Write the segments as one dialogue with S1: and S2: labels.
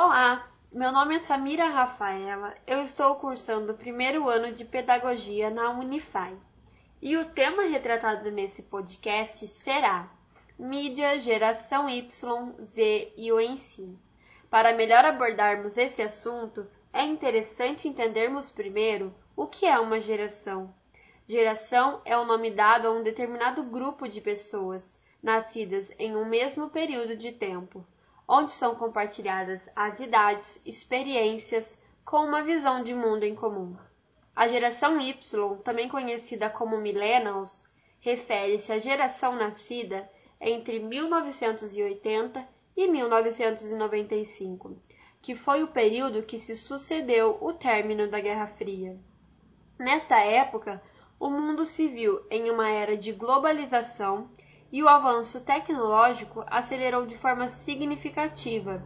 S1: Olá, meu nome é Samira Rafaela, eu estou cursando o primeiro ano de Pedagogia na Unify. E o tema retratado nesse podcast será Mídia, Geração Y, Z e o Ensino. Para melhor abordarmos esse assunto, é interessante entendermos primeiro o que é uma geração. Geração é o nome dado a um determinado grupo de pessoas nascidas em um mesmo período de tempo onde são compartilhadas as idades, experiências com uma visão de mundo em comum. A geração Y, também conhecida como Millennials, refere-se à geração nascida entre 1980 e 1995, que foi o período que se sucedeu o término da Guerra Fria. Nesta época, o mundo se viu em uma era de globalização e o avanço tecnológico acelerou de forma significativa,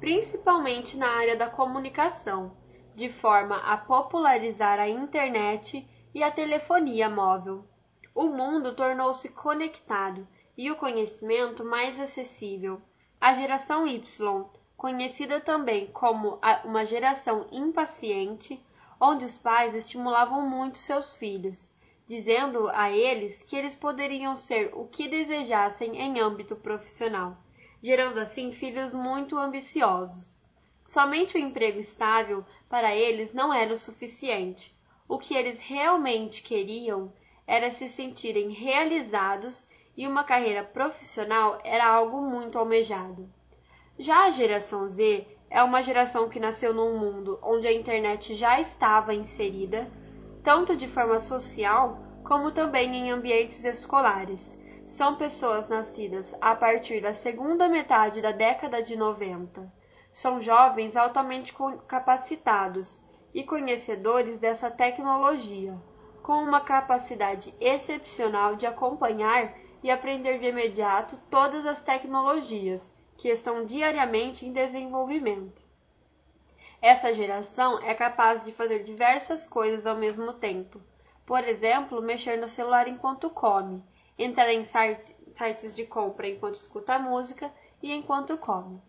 S1: principalmente na área da comunicação, de forma a popularizar a internet e a telefonia móvel. O mundo tornou-se conectado e o conhecimento mais acessível. A geração Y, conhecida também como uma geração impaciente, onde os pais estimulavam muito seus filhos dizendo a eles que eles poderiam ser o que desejassem em âmbito profissional, gerando assim filhos muito ambiciosos. Somente o emprego estável para eles não era o suficiente. O que eles realmente queriam era se sentirem realizados e uma carreira profissional era algo muito almejado. Já a geração Z é uma geração que nasceu num mundo onde a internet já estava inserida tanto de forma social como também em ambientes escolares. São pessoas nascidas a partir da segunda metade da década de 90. São jovens altamente capacitados e conhecedores dessa tecnologia, com uma capacidade excepcional de acompanhar e aprender de imediato todas as tecnologias que estão diariamente em desenvolvimento. Essa geração é capaz de fazer diversas coisas ao mesmo tempo. Por exemplo, mexer no celular enquanto come, entrar em sites de compra enquanto escuta música e enquanto come.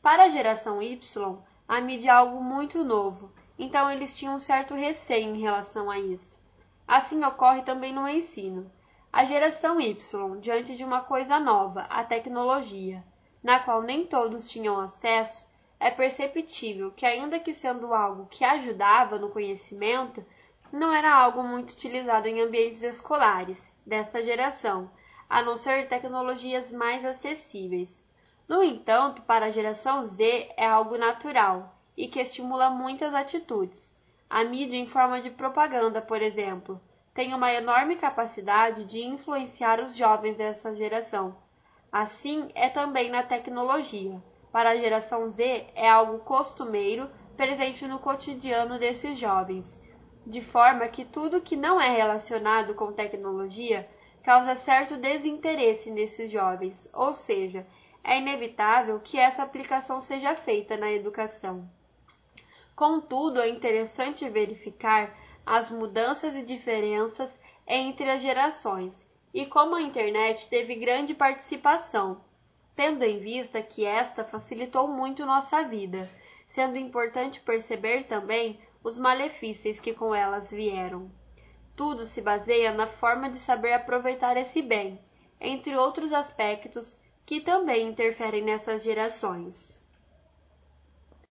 S1: Para a geração Y, a mídia é algo muito novo, então eles tinham um certo receio em relação a isso. Assim ocorre também no ensino. A geração Y, diante de uma coisa nova, a tecnologia, na qual nem todos tinham acesso, é perceptível que, ainda que sendo algo que ajudava no conhecimento, não era algo muito utilizado em ambientes escolares dessa geração, a não ser tecnologias mais acessíveis. No entanto, para a geração Z é algo natural e que estimula muitas atitudes. A mídia em forma de propaganda, por exemplo, tem uma enorme capacidade de influenciar os jovens dessa geração. Assim é também na tecnologia para a geração Z é algo costumeiro, presente no cotidiano desses jovens, de forma que tudo que não é relacionado com tecnologia causa certo desinteresse nesses jovens, ou seja, é inevitável que essa aplicação seja feita na educação. Contudo, é interessante verificar as mudanças e diferenças entre as gerações e como a internet teve grande participação tendo em vista que esta facilitou muito nossa vida, sendo importante perceber também os malefícios que com elas vieram. Tudo se baseia na forma de saber aproveitar esse bem, entre outros aspectos que também interferem nessas gerações.